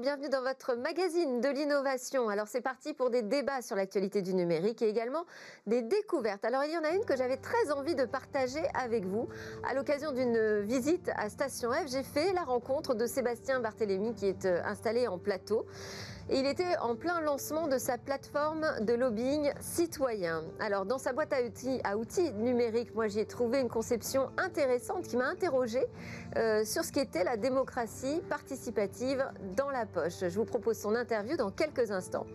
bienvenue dans votre magazine de l'innovation. Alors c'est parti pour des débats sur l'actualité du numérique et également des découvertes. Alors il y en a une que j'avais très envie de partager avec vous. À l'occasion d'une visite à Station F, j'ai fait la rencontre de Sébastien Barthélémy qui est euh, installé en plateau. Il était en plein lancement de sa plateforme de lobbying citoyen. Alors, dans sa boîte à outils, à outils numériques, moi, j'y trouvé une conception intéressante qui m'a interrogée euh, sur ce qu'était la démocratie participative dans la poche. Je vous propose son interview dans quelques instants.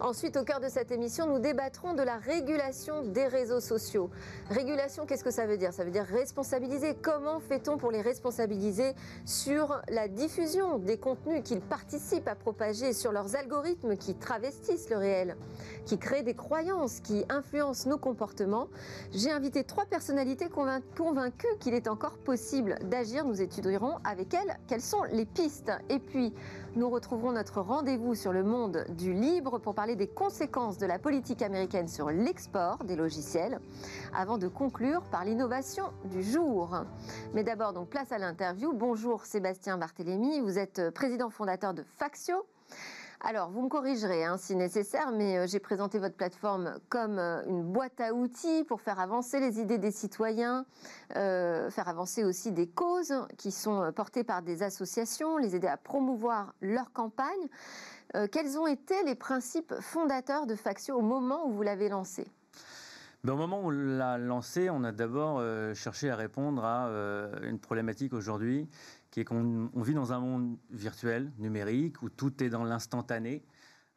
Ensuite, au cœur de cette émission, nous débattrons de la régulation des réseaux sociaux. Régulation, qu'est-ce que ça veut dire? Ça veut dire responsabiliser. Comment fait-on pour les responsabiliser sur la diffusion des contenus qu'ils participent à propager sur leurs algorithmes qui travestissent le réel, qui créent des croyances, qui influencent nos comportements? J'ai invité trois personnalités convaincues qu'il est encore possible d'agir. Nous étudierons avec elles quelles sont les pistes. Et puis, nous retrouverons notre rendez-vous sur le monde du libre pour parler des conséquences de la politique américaine sur l'export des logiciels, avant de conclure par l'innovation du jour. Mais d'abord, donc place à l'interview. Bonjour Sébastien Barthélémy, vous êtes président fondateur de Faxio. Alors, vous me corrigerez hein, si nécessaire, mais euh, j'ai présenté votre plateforme comme euh, une boîte à outils pour faire avancer les idées des citoyens, euh, faire avancer aussi des causes qui sont portées par des associations, les aider à promouvoir leur campagne. quels ont été les principes fondateurs de Faxio au moment où vous l'avez lancé? Ben, au moment où on l'a lancé, on a d'abord cherché à répondre à une problématique aujourd'hui qui est qu'on vit dans un monde virtuel, numérique, où tout est dans l'instantané,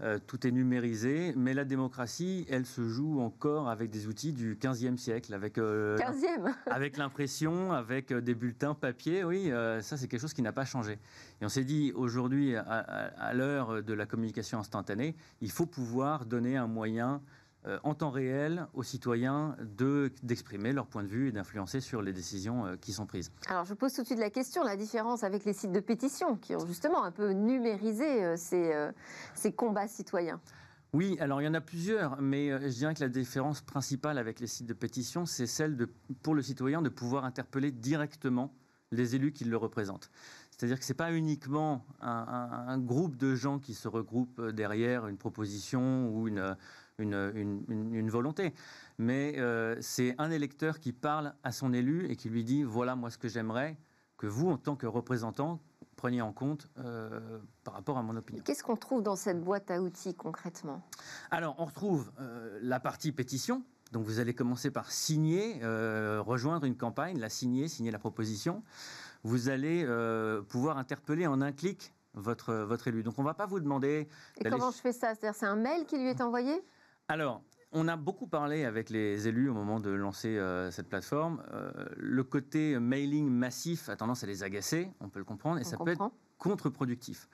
euh, tout est numérisé, mais la démocratie, elle se joue encore avec des outils du 15e siècle, avec, euh, avec l'impression, avec euh, des bulletins papier, oui, ça c'est quelque chose qui n'a pas changé. Et on s'est dit, aujourd'hui, à, à l'heure de la communication instantanée, il faut pouvoir donner un moyen en temps réel aux citoyens d'exprimer leur point de vue et d'influencer sur les décisions euh, qui sont prises. Alors je pose tout de suite la question, la différence avec les sites de pétition qui ont justement un peu numérisé euh, ces, ces combats citoyens. Oui, alors il y en a plusieurs, mais je dirais que la différence principale avec les sites de pétition, c'est celle de, pour le citoyen de pouvoir interpeller directement les élus qui le représentent. C'est-à-dire que ce n'est pas uniquement un, un, groupe de gens qui se regroupent derrière une proposition ou une, une, volonté. Mais euh, c'est un électeur qui parle à son élu et qui lui dit voilà moi ce que j'aimerais que vous, en tant que représentant, preniez en compte euh, par rapport à mon opinion. Qu'est-ce qu'on trouve dans cette boîte à outils concrètement? Alors, on retrouve euh, la partie pétition. Donc, vous allez commencer par signer, rejoindre une campagne, la signer, signer la proposition. Vous allez pouvoir interpeller en un clic votre, votre élu. Donc, on ne va pas vous demander. Et comment je fais ça? C'est-à-dire, c'est un mail qui lui est envoyé? Alors, on a beaucoup parlé avec les élus au moment de lancer euh, cette plateforme. Euh, le côté mailing massif a tendance à les agacer, on peut le comprendre, et ça peut être contre-productif.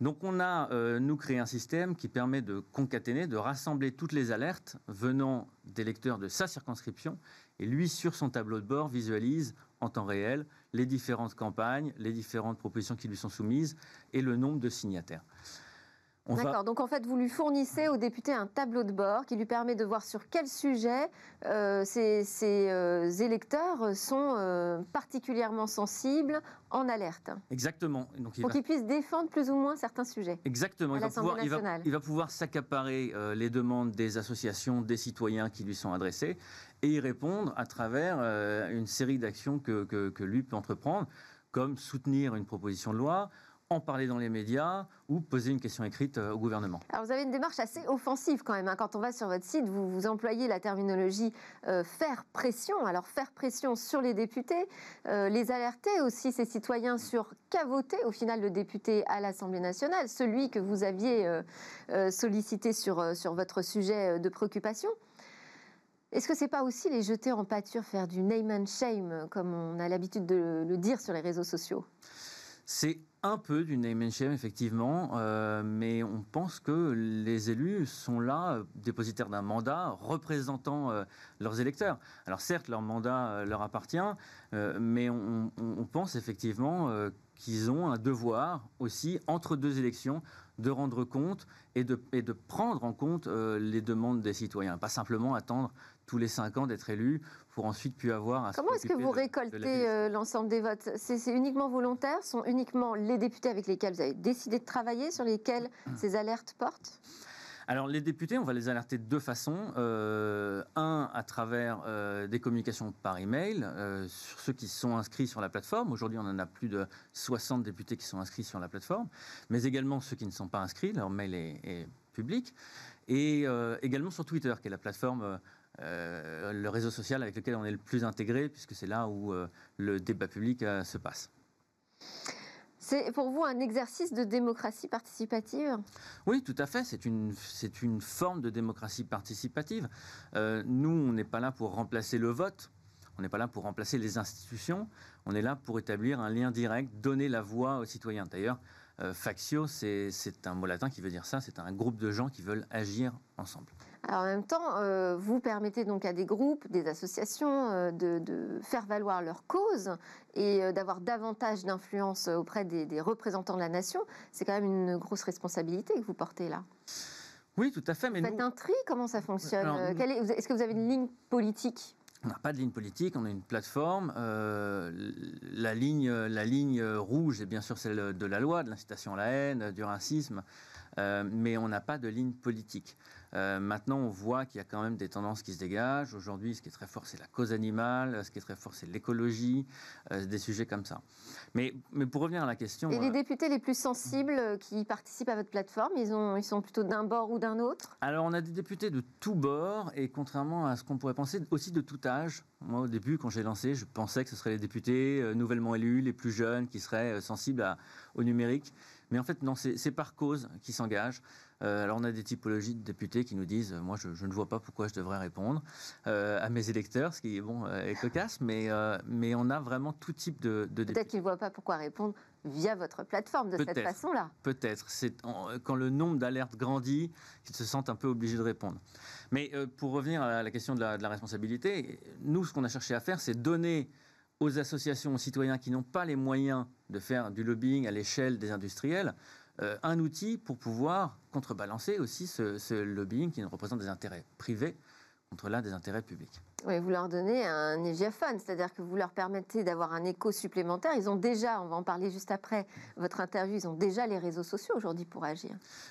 Donc on a, euh, nous, créé un système qui permet de concaténer, de rassembler toutes les alertes venant des lecteurs de sa circonscription, et lui, sur son tableau de bord, visualise en temps réel les différentes campagnes, les différentes propositions qui lui sont soumises, et le nombre de signataires. D'accord. Donc en fait, vous lui fournissez au député un tableau de bord qui lui permet de voir sur quel sujet euh, ces, euh, électeurs sont euh, particulièrement sensibles, en alerte. Exactement. Donc, il Pour qu'il puisse défendre plus ou moins certains sujets. Exactement. Il va, pouvoir, il, va, pouvoir, s'accaparer les demandes des associations, des citoyens qui lui sont adressées et y répondre à travers une série d'actions que, que, que lui peut entreprendre, comme soutenir une proposition de loi, en parler dans les médias ou poser une question écrite euh, au gouvernement. Alors vous avez une démarche assez offensive quand même. Hein. Quand on va sur votre site, vous, vous employez la terminologie euh, faire pression. Alors faire pression sur les députés, euh, les alerter aussi ces citoyens sur qu'a voté au final le député à l'Assemblée nationale, celui que vous aviez sollicité sur, sur votre sujet de préoccupation. Est-ce que c'est pas aussi les jeter en pâture, faire du name and shame, comme on a l'habitude de le dire sur les réseaux sociaux? C'est un peu du name and shame, effectivement, euh, mais on pense que les élus sont là, euh, dépositaires d'un mandat, représentant euh, leurs électeurs. Alors certes, leur mandat leur appartient, mais on, pense effectivement qu'ils ont un devoir aussi, entre deux élections, de rendre compte et de, et de prendre en compte les demandes des citoyens, pas simplement attendre tous les cinq ans d'être élu pour ensuite puis avoir à Comment est-ce que vous récoltez euh, l'ensemble des votes? C'est, uniquement volontaire? Sont uniquement les députés avec lesquels vous avez décidé de travailler, sur lesquels ces alertes portent? Alors les députés, on va les alerter de deux façons. Euh, un, à travers euh, des communications par email euh, sur ceux qui sont inscrits sur la plateforme. Aujourd'hui, on en a plus de 60 députés qui sont inscrits sur la plateforme, mais également ceux qui ne sont pas inscrits, leur mail est, public. Et également sur Twitter, qui est la plateforme, le réseau social avec lequel on est le plus intégré, puisque c'est là où le débat public se passe. C'est pour vous un exercice de démocratie participative? Oui, tout à fait. C'est une, c'est une forme de démocratie participative. Euh, nous, on n'est pas là pour remplacer le vote. On n'est pas là pour remplacer les institutions. On est là pour établir un lien direct, donner la voix aux citoyens. D'ailleurs, euh, factio, c'est, c'est un mot latin qui veut dire ça. C'est un groupe de gens qui veulent agir ensemble. Alors en même temps, euh, vous permettez donc à des groupes, des associations euh, de, faire valoir leur cause et euh, d'avoir davantage d'influence auprès des, représentants de la nation. C'est quand même une grosse responsabilité que vous portez là. Oui, tout à fait. Mais vous faites un tri Comment ça fonctionne Est-ce que vous avez une ligne politique? On n'a pas de ligne politique, on a une plateforme. la, ligne, la ligne rouge est bien sûr celle de la loi, de l'incitation à la haine, du racisme, mais on n'a pas de ligne politique. Euh, maintenant, on voit qu'il y a quand même des tendances qui se dégagent. Aujourd'hui, ce qui est très fort, c'est la cause animale. Ce qui est très fort, c'est l'écologie, euh, des sujets comme ça. Mais, mais, pour revenir à la question... Et les euh, députés les plus sensibles qui participent à votre plateforme, ils, ont, ils sont plutôt d'un bord ou d'un autre? Alors, on a des députés de tous bords et contrairement à ce qu'on pourrait penser, aussi de tout âge. Moi, au début, quand j'ai lancé, je pensais que ce seraient les députés nouvellement élus, les plus jeunes, qui seraient sensibles à, au numérique. Mais en fait, non, c'est par cause qui s'engagent. Euh, alors on a des typologies de députés qui nous disent, moi je, ne vois pas pourquoi je devrais répondre euh, à mes électeurs, ce qui est bon euh, est cocasse, mais, mais on a vraiment tout type de, de députés. Peut-être qu'ils ne voient pas pourquoi répondre via votre plateforme de cette façon-là. Peut-être. C'est quand le nombre d'alertes grandit qu'ils se sentent un peu obligés de répondre. Mais pour revenir à la question de la, de la responsabilité, nous ce qu'on a cherché à faire, c'est donner aux associations, aux citoyens qui n'ont pas les moyens de faire du lobbying à l'échelle des industriels, euh, un outil pour pouvoir contrebalancer aussi ce, lobbying qui représente des intérêts privés contre l'un des intérêts publics. Oui, vous leur donnez un égiaphone, c'est-à-dire que vous leur permettez d'avoir un écho supplémentaire. Ils ont déjà, on va en parler juste après votre interview, ils ont déjà les réseaux sociaux aujourd'hui pour agir.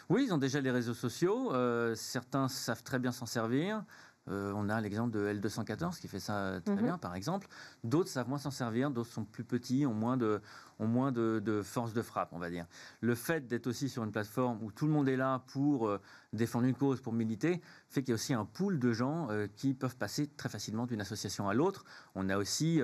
Oui, ils ont déjà les réseaux sociaux. Euh, certains savent très bien s'en servir. Euh, on a l'exemple de L214 qui fait ça très mhm. bien, par exemple. D'autres savent moins s'en servir, d'autres sont plus petits, ont moins de, ont moins de, force de frappe, on va dire. Le fait d'être aussi sur une plateforme où tout le monde est là pour euh, défendre une cause, pour militer, fait qu'il y a aussi un pool de gens euh, qui peuvent passer très facilement d'une association à l'autre. On a aussi,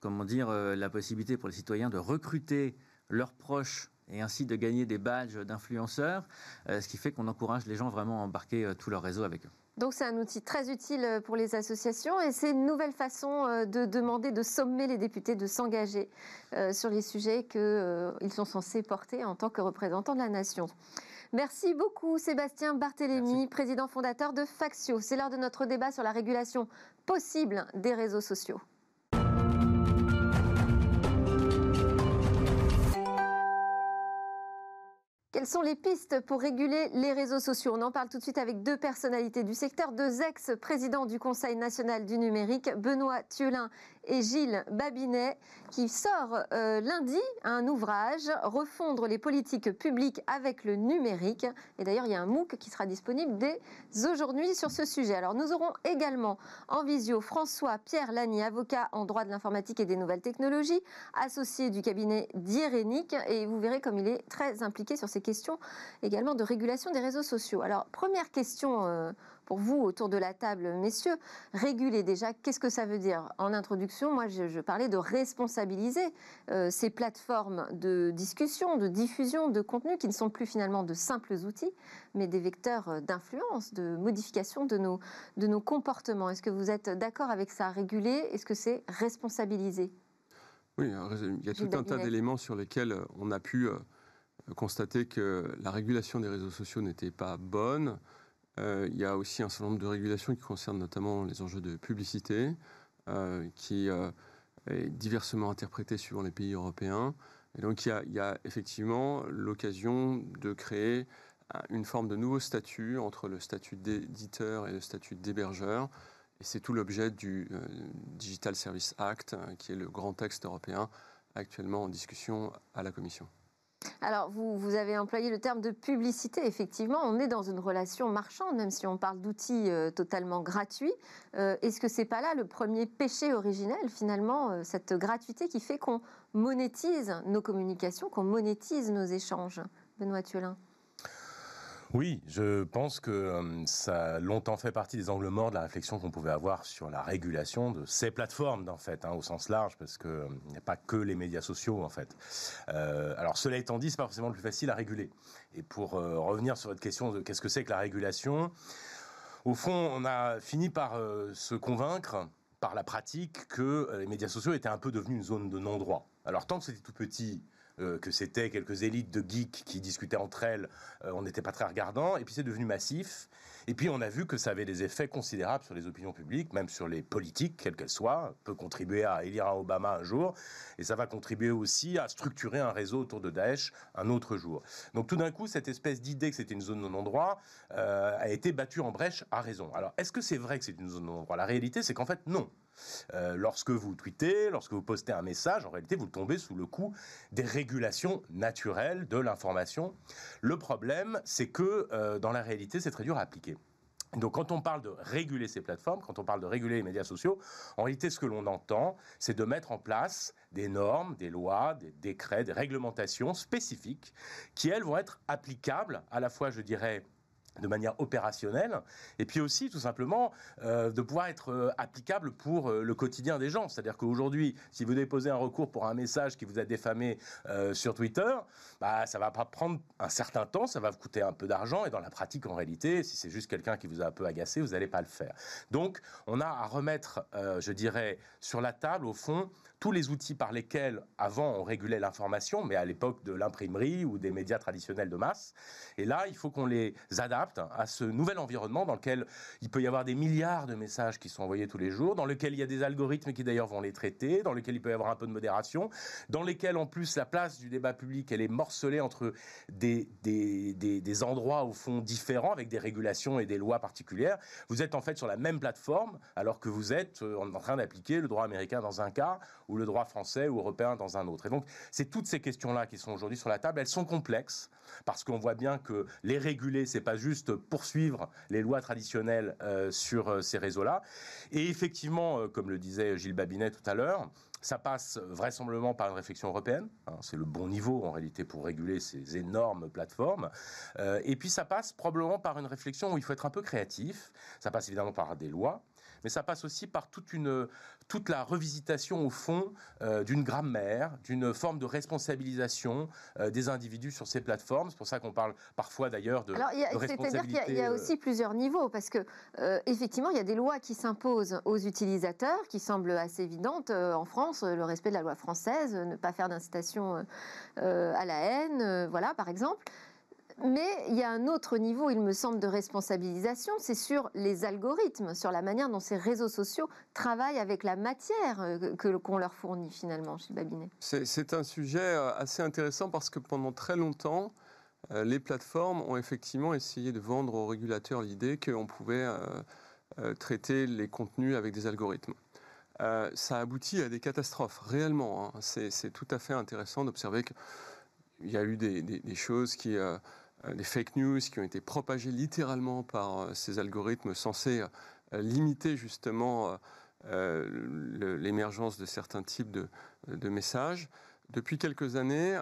comment dire, la possibilité pour les citoyens de recruter leurs proches et ainsi de gagner des badges d'influenceurs, ce qui fait qu'on encourage les gens vraiment à embarquer tout leur réseau avec eux. Donc c'est un outil très utile euh, pour les associations et c'est une nouvelle façon euh, de demander, de sommer les députés de s'engager euh, sur les sujets qu'ils sont censés porter en tant que représentants de la nation. Merci beaucoup Sébastien Barthélémy, président fondateur de Faxio. C'est l'heure de notre débat sur la régulation possible des réseaux sociaux. Quelles sont les pistes pour réguler les réseaux sociaux? On en parle tout de suite avec deux personnalités du secteur, deux ex-présidents du Conseil national du numérique, Benoît Thiolin et Gilles Babinet, qui sort euh, lundi un ouvrage, Refondre les politiques publiques avec le numérique. Et d'ailleurs, il y a un MOOC qui sera disponible dès aujourd'hui sur ce sujet. Alors, nous aurons également en visio François Pierre Lani, avocat en droit de l'informatique et des nouvelles technologies, associé du cabinet d'Irénic. Et vous verrez comme il est très impliqué sur ces questions également de régulation des réseaux sociaux. Alors, première question. Euh, pour vous autour de la table, messieurs, réguler déjà, qu'est-ce que ça veut dire? En introduction, moi, je, parlais de responsabiliser euh, ces plateformes de discussion, de diffusion de contenu qui ne sont plus finalement de simples outils, mais des vecteurs euh, d'influence, de modification de nos, de nos comportements. Est-ce que vous êtes d'accord avec ça? Réguler, est-ce que c'est responsabiliser? Oui, il y a tout un tas d'éléments sur lesquels on a pu constater que la régulation des réseaux sociaux n'était pas bonne. Euh, il y a aussi un certain nombre de régulations qui concernent notamment les enjeux de publicité, euh, qui euh, est diversement interprété suivant les pays européens. Et donc il y a, effectivement l'occasion de créer une forme de nouveau statut entre le statut d'éditeur et le statut d'hébergeur. Et c'est tout l'objet du Digital Service Act, qui est le grand texte européen actuellement en discussion à la Commission. Alors, vous, avez employé le terme de publicité. Effectivement, on est dans une relation marchande, même si on parle d'outils euh, totalement gratuits. Euh, est-ce que c'est pas là le premier péché originel, finalement, euh, cette gratuité qui fait qu'on monétise nos communications, qu'on monétise nos échanges? Benoît Thuelin oui, je pense que euh, ça a longtemps fait partie des angles morts de la réflexion qu'on pouvait avoir sur la régulation de ces plateformes, en fait, hein, au sens large, parce qu'il euh, n'y a pas que les médias sociaux, en fait. Euh, alors, cela étant dit, c'est pas forcément le plus facile à réguler. Et pour revenir sur votre question de qu'est-ce que c'est que la régulation, au fond, on a fini par se convaincre par la pratique que les médias sociaux étaient un peu devenus une zone de non-droit. Alors, tant que c'était tout petit, euh, que c'était quelques élites de geeks qui discutaient entre elles, euh, on n'était pas très regardant. Et puis c'est devenu massif. Et puis on a vu que ça avait des effets considérables sur les opinions publiques, même sur les politiques, quelles qu'elles soient. peut contribuer à élire un Obama un jour, et ça va contribuer aussi à structurer un réseau autour de Daesh un autre jour. Donc tout d'un coup, cette espèce d'idée que c'était une zone de non-droit euh, a été battue en brèche à raison. Alors est-ce que c'est vrai que c'est une zone de non-droit La réalité, c'est qu'en fait, non. Euh, lorsque vous tweetez, lorsque vous postez un message, en réalité, vous tombez sous le coup des régulations naturelles de l'information. Le problème, c'est que euh, dans la réalité, c'est très dur à appliquer. Donc quand on parle de réguler ces plateformes, quand on parle de réguler les médias sociaux, en réalité ce que l'on entend, c'est de mettre en place des normes, des lois, des décrets, des réglementations spécifiques qui, elles, vont être applicables à la fois, je dirais, de manière opérationnelle, et puis aussi tout simplement euh, de pouvoir être euh, applicable pour euh, le quotidien des gens. C'est-à-dire qu'aujourd'hui, si vous déposez un recours pour un message qui vous a défamé sur Twitter, bah, ça va pas prendre un certain temps, ça va vous coûter un peu d'argent, et dans la pratique, en réalité, si c'est juste quelqu'un qui vous a un peu agacé, vous n'allez pas le faire. Donc, on a à remettre, je dirais, sur la table, au fond, tous les outils par lesquels, avant, on régulait l'information, mais à l'époque de l'imprimerie ou des médias traditionnels de masse. Et là, il faut qu'on les adapte à ce nouvel environnement dans lequel il peut y avoir des milliards de messages qui sont envoyés tous les jours, dans lequel il y a des algorithmes qui d'ailleurs vont les traiter, dans lequel il peut y avoir un peu de modération, dans lesquels en plus la place du débat public, elle est morcelée entre des, des, endroits au fond différents, avec des régulations et des lois particulières. Vous êtes en fait sur la même plateforme, alors que vous êtes euh, en train d'appliquer le droit américain dans un cas ou le droit français ou européen dans un autre. Et donc, c'est toutes ces questions-là qui sont aujourd'hui sur la table. Elles sont complexes parce qu'on voit bien que les réguler, c'est pas juste poursuivre les lois traditionnelles euh, sur euh, ces réseaux-là. Et effectivement, euh, comme le disait Gilles Babinet tout à l'heure, ça passe vraisemblablement par une réflexion européenne. Hein, c'est le bon niveau en réalité pour réguler ces énormes plateformes. et puis ça passe probablement par une réflexion où il faut être un peu créatif. Ça passe évidemment par des lois mais ça passe aussi par toute, une, toute la revisitation au fond euh, d'une grammaire, d'une forme de responsabilisation euh, des individus sur ces plateformes. C'est pour ça qu'on parle parfois d'ailleurs de, Alors, C'est-à-dire qu'il y, a euh, aussi plusieurs niveaux, parce que effectivement, il y a des lois qui s'imposent aux utilisateurs, qui semblent assez évidentes. en France, le respect de la loi française, ne pas faire d'incitation à la haine, voilà, par exemple. Mais il y a un autre niveau, il me semble, de responsabilisation, c'est sur les algorithmes, sur la manière dont ces réseaux sociaux travaillent avec la matière euh, que qu'on leur fournit finalement chez Babinet. C'est un sujet euh, assez intéressant parce que pendant très longtemps, euh, les plateformes ont effectivement essayé de vendre aux régulateurs l'idée qu'on pouvait traiter les contenus avec des algorithmes. ça aboutit à des catastrophes, réellement. Hein. C'est tout à fait intéressant d'observer qu'il y a eu des, choses qui, euh, des fake news qui ont été propagées littéralement par euh, ces algorithmes censés euh, limiter justement l'émergence de certains types de, messages. Depuis quelques années,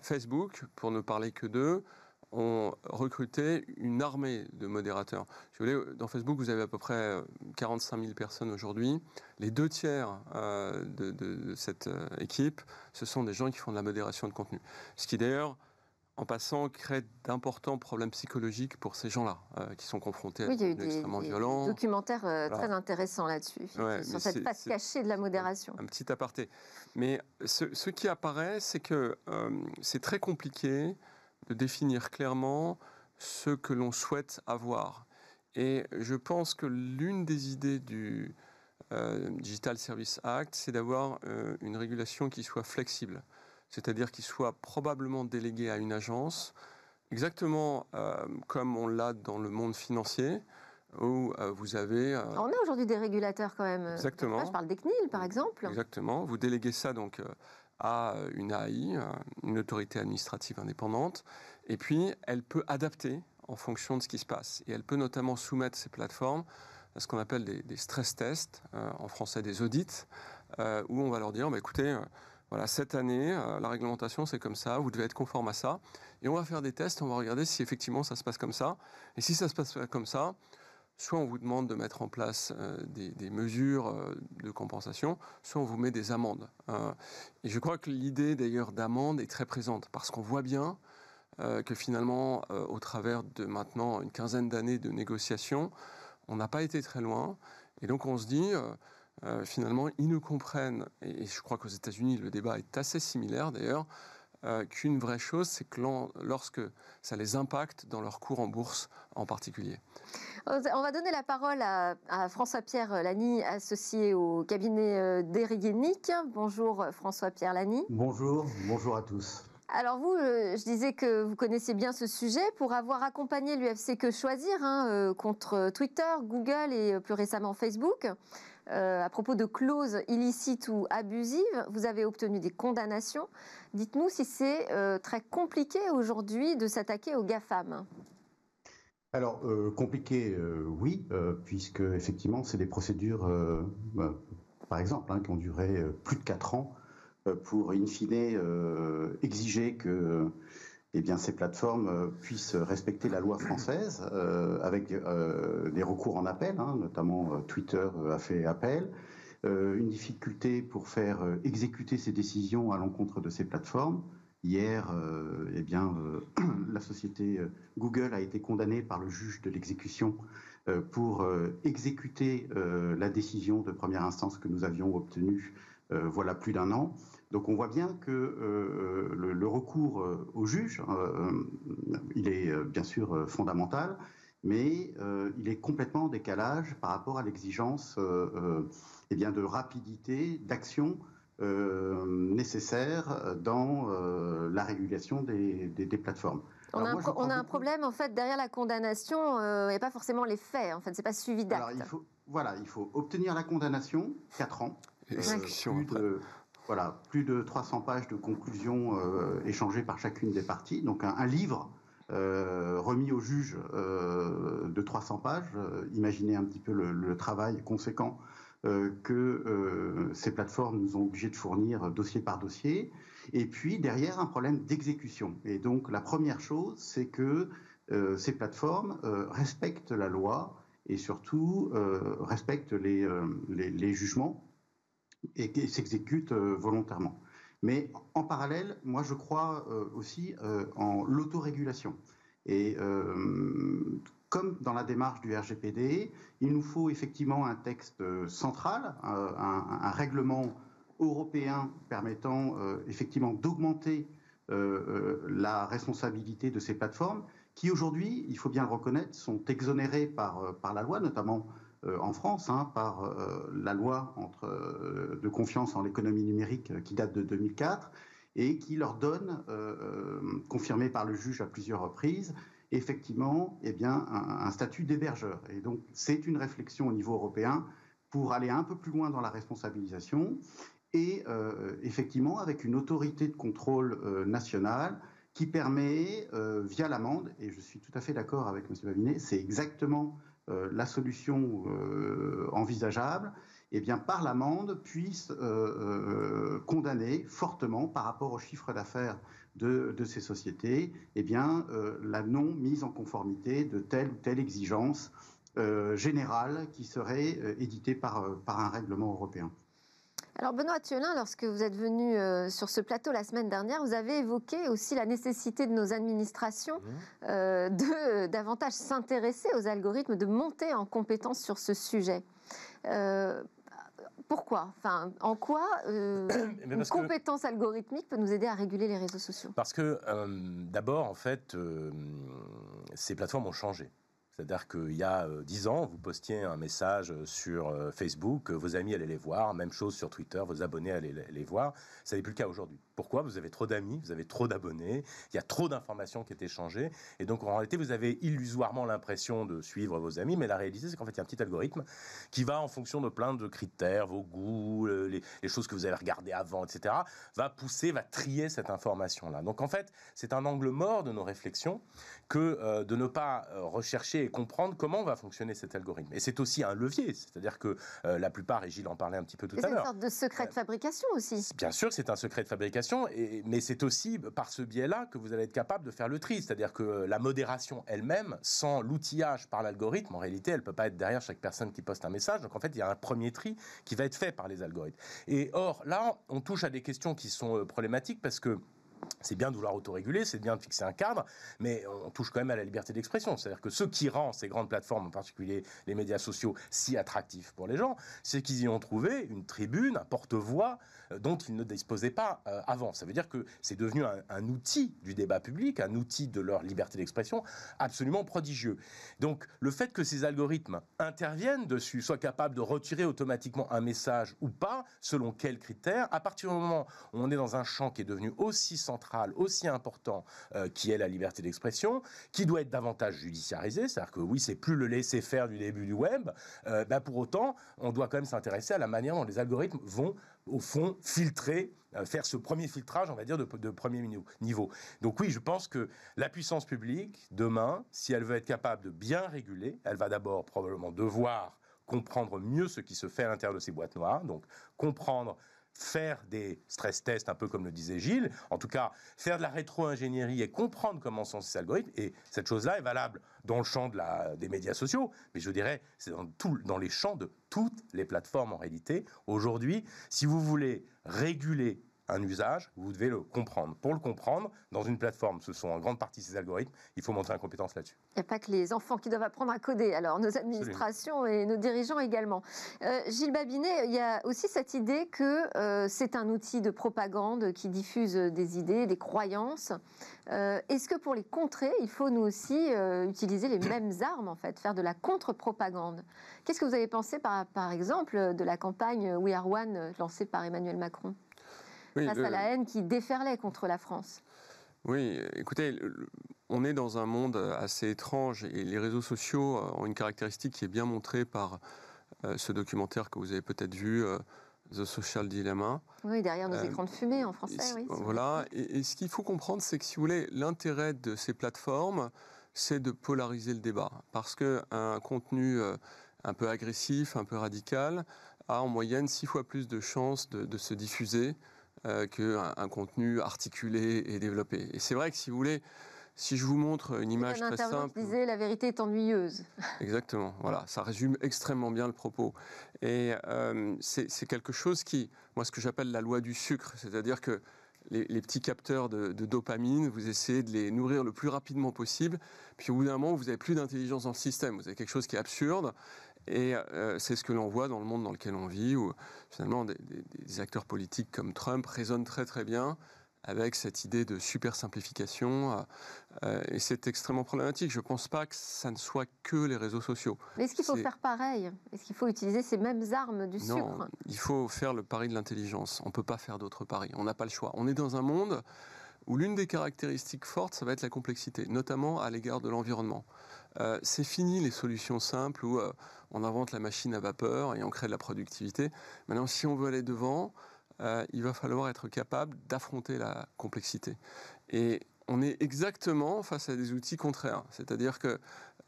Facebook, pour ne parler que d'eux, ont recruté une armée de modérateurs. dans Facebook, vous avez à peu près 45 000 personnes aujourd'hui. Les deux tiers de, de, cette équipe, ce sont des gens qui font de la modération de contenu. Ce qui d'ailleurs en passant, crée d'importants problèmes psychologiques pour ces gens-là, euh, qui sont confrontés à des extrêmement violents. documentaires euh, très intéressants là-dessus, sur cette face cachée de la modération. Un, petit aparté. Mais ce, qui apparaît, c'est que euh, c'est très compliqué de définir clairement ce que l'on souhaite avoir. Et je pense que l'une des idées du Digital Service Act, c'est d'avoir une régulation qui soit flexible c'est-à-dire qu'il soit probablement délégué à une agence, exactement euh, comme on l'a dans le monde financier, où vous avez... On a aujourd'hui des régulateurs quand même. Exactement. je parle des CNIL, par exemple. Exactement. Vous déléguez ça donc à une AI, une autorité administrative indépendante, et puis elle peut adapter en fonction de ce qui se passe. Et elle peut notamment soumettre ces plateformes à ce qu'on appelle des, stress tests, en français des audits, où on va leur dire, bah, écoutez, voilà, cette année, la réglementation c'est comme ça, vous devez être conforme à ça. Et on va faire des tests, on va regarder si effectivement ça se passe comme ça. Et si ça se passe comme ça, soit on vous demande de mettre en place euh, des, mesures euh, de compensation, soit on vous met des amendes. Euh. et je crois que l'idée d'ailleurs d'amende est très présente, parce qu'on voit bien que finalement, au travers de maintenant une quinzaine d'années de négociations, on n'a pas été très loin. Et donc on se dit, finalement, ils nous comprennent, et je crois qu'aux États-Unis, le débat est assez similaire d'ailleurs, euh, qu'une vraie chose, c'est que lorsque ça les impacte dans leur cours en bourse en particulier. On va donner la parole à, François-Pierre Lani, associé au cabinet euh, d'Éric Bonjour François-Pierre Lani. Bonjour, bonjour à tous. Alors vous, euh, je disais que vous connaissez bien ce sujet pour avoir accompagné l'UFC Que Choisir hein, contre Twitter, Google et plus récemment Facebook. Euh, à propos de clauses illicites ou abusives, vous avez obtenu des condamnations. Dites-nous si c'est euh, très compliqué aujourd'hui de s'attaquer aux GAFAM. Alors, euh, compliqué, oui, puisque effectivement, c'est des procédures, bah, par exemple, hein, qui ont duré plus de 4 ans pour, in fine, exiger que eh bien, ces plateformes euh, puissent respecter la loi française euh, avec euh, des recours en appel, hein, notamment Twitter a fait appel, une difficulté pour faire exécuter ces décisions à l'encontre de ces plateformes. Hier, eh la société Google a été condamnée par le juge de l'exécution pour exécuter la décision de première instance que nous avions obtenue voilà plus d'un an. Donc on voit bien que euh, le, recours euh, au juge, euh, il est bien sûr fondamental, mais il est complètement en décalage par rapport à l'exigence eh bien de rapidité, d'action nécessaire dans la régulation des, plateformes. On, a, un, problème en fait derrière la condamnation et pas forcément les faits. En fait, c'est pas suivi d'actes. Voilà, il faut obtenir la condamnation, 4 ans. Voilà, plus de 300 pages de conclusions euh, échangées par chacune des parties. Donc un, livre euh, remis au juge euh, de 300 pages. imaginez un petit peu le, travail conséquent que ces plateformes nous ont obligés de fournir dossier par dossier. Et puis derrière, un problème d'exécution. Et donc la première chose, c'est que ces plateformes respectent la loi et surtout respectent les, les jugements et qui s'exécutent euh, volontairement. Mais en parallèle, moi je crois euh, aussi euh, en l'autorégulation. Et comme dans la démarche du RGPD, il nous faut effectivement un texte central, un, règlement européen permettant effectivement d'augmenter la responsabilité de ces plateformes, qui aujourd'hui, il faut bien le reconnaître, sont exonérées par, la loi, notamment en France hein, par euh, la loi euh, de confiance en l'économie numérique qui date de 2004 et qui leur donne, confirmé par le juge à plusieurs reprises, effectivement eh bien, un, statut d'hébergeur. Et donc c'est une réflexion au niveau européen pour aller un peu plus loin dans la responsabilisation et effectivement avec une autorité de contrôle nationale qui permet, via l'amende, et je suis tout à fait d'accord avec M. Babinet, c'est exactement euh, la solution euh, envisageable, eh bien, par l'amende, puisse euh, condamner fortement par rapport au chiffre d'affaires de, ces sociétés, eh bien, la non mise en conformité de telle ou telle exigence générale qui serait éditée par un règlement européen. Alors Benoît Thiolin, lorsque vous êtes venu euh, sur ce plateau la semaine dernière, vous avez évoqué aussi la nécessité de nos administrations mmh. euh, de davantage s'intéresser aux algorithmes, de monter en compétence sur ce sujet. Euh, pourquoi? Enfin, en quoi une compétence algorithmique peut nous aider à réguler les réseaux sociaux? Parce que d'abord, en fait, ces plateformes ont changé. C'est-à-dire qu'il y a dix ans, vous postiez un message sur Facebook, vos amis allaient les voir, même chose sur Twitter, vos abonnés allaient les voir. Ça n'est plus le cas aujourd'hui. Pourquoi? Vous avez trop d'amis, vous avez trop d'abonnés, il y a trop d'informations qui est échangées, et donc en réalité, vous avez illusoirement l'impression de suivre vos amis, mais la réalité, c'est qu'en fait, il y a un petit algorithme qui va, en fonction de plein de critères, vos goûts, les, choses que vous avez regardées avant, etc., va pousser, va trier cette information-là. Donc en fait, c'est un angle mort de nos réflexions que euh, de ne pas euh, rechercher et comprendre comment va fonctionner cet algorithme. Et c'est aussi un levier, c'est-à-dire que euh, la plupart, et Gilles en parlait un petit peu tout à l'heure. C'est une sorte de secret de fabrication aussi. Bien sûr, c'est un secret de fabrication, et, mais c'est aussi par ce biais-là que vous allez être capable de faire le tri, c'est-à-dire que la modération elle-même, sans l'outillage par l'algorithme, en réalité, elle ne peut pas être derrière chaque personne qui poste un message. Donc en fait, il y a un premier tri qui va être fait par les algorithmes. Et or, là, on touche à des questions qui sont problématiques parce que c'est bien de vouloir autoréguler, c'est bien de fixer un cadre, mais on touche quand même à la liberté d'expression. C'est-à-dire que ce qui rend ces grandes plateformes, en particulier les médias sociaux, si attractifs pour les gens, c'est qu'ils y ont trouvé une tribune, un porte-voix dont ils ne disposaient pas euh, avant. Ça veut dire que c'est devenu un, outil du débat public, un outil de leur liberté d'expression absolument prodigieux. Donc le fait que ces algorithmes interviennent dessus, soient capables de retirer automatiquement un message ou pas, selon quels critères, à partir du moment où on est dans un champ qui est devenu aussi central, aussi important, euh, qui est la liberté d'expression, qui doit être davantage judiciarisé, c'est-à-dire que oui, c'est plus le laisser faire du début du web, bah, pour autant, on doit quand même s'intéresser à la manière dont les algorithmes vont au fond, filtrer, euh, faire ce premier filtrage, on va dire, de, de, premier niveau. Donc oui, je pense que la puissance publique, demain, si elle veut être capable de bien réguler, elle va d'abord probablement devoir comprendre mieux ce qui se fait à l'intérieur de ces boîtes noires, donc comprendre faire des stress tests, un peu comme le disait Gilles, en tout cas faire de la rétro-ingénierie et comprendre comment sont ces algorithmes. Et cette chose-là est valable dans le champ des médias sociaux, mais je dirais c'est dans, dans les champs de toutes les plateformes en réalité. Aujourd'hui, si vous voulez réguler un usage, vous devez le comprendre. Pour le comprendre, dans une plateforme, ce sont en grande partie ces algorithmes, il faut montrer une compétence là-dessus. Il n'y a pas que les enfants qui doivent apprendre à coder, alors nos administrations et nos dirigeants également. Euh, Gilles Babinet, il y a aussi cette idée que euh, c'est un outil de propagande qui diffuse des idées, des croyances. Euh, est-ce que pour les contrer, il faut nous aussi utiliser les mêmes armes, en fait, faire de la contre-propagande? Qu'est-ce que vous avez pensé, par, par exemple, de la campagne We Are One lancée par Emmanuel Macron? Face à la haine qui déferlait contre la France. Oui, écoutez, on est dans un monde assez étrange et les réseaux sociaux ont une caractéristique qui est bien montrée par euh, ce documentaire que vous avez peut-être vu, euh, The Social Dilemma. Oui, derrière nos euh, écrans de fumée en français. Oui, voilà, et, et, ce qu'il faut comprendre, c'est que si vous voulez, l'intérêt de ces plateformes, c'est de polariser le débat. Parce qu'un contenu un peu agressif, un peu radical, a en moyenne six fois plus de chances de, de se diffuser euh, qu'un un contenu articulé et développé. Et c'est vrai que si vous voulez, si je vous montre une image très simple, disait la vérité est ennuyeuse. Exactement. Voilà, ça résume extrêmement bien le propos. Et euh, c'est quelque chose qui, moi, ce que j'appelle la loi du sucre, c'est-à-dire que les, petits capteurs de, de, dopamine, vous essayez de les nourrir le plus rapidement possible, puis au bout d'un moment, vous n'avez plus d'intelligence dans le système. Vous avez quelque chose qui est absurde, et euh, c'est ce que l'on voit dans le monde dans lequel on vit, où finalement des, acteurs politiques comme Trump résonnent très très bien avec cette idée de super simplification. Euh, euh, et c'est extrêmement problématique. Je ne pense pas que ça ne soit que les réseaux sociaux. Mais est-ce qu'il faut faire pareil? Est-ce qu'il faut utiliser ces mêmes armes du non, sucre? Il faut faire le pari de l'intelligence. On ne peut pas faire d'autres paris. On n'a pas le choix. On est dans un monde où l'une des caractéristiques fortes, ça va être la complexité, notamment à l'égard de l'environnement. c'est fini les solutions simples où on invente la machine à vapeur et on crée de la productivité. Maintenant, si on veut aller devant, euh, il va falloir être capable d'affronter la complexité. Et on est exactement face à des outils contraires. C'est-à-dire que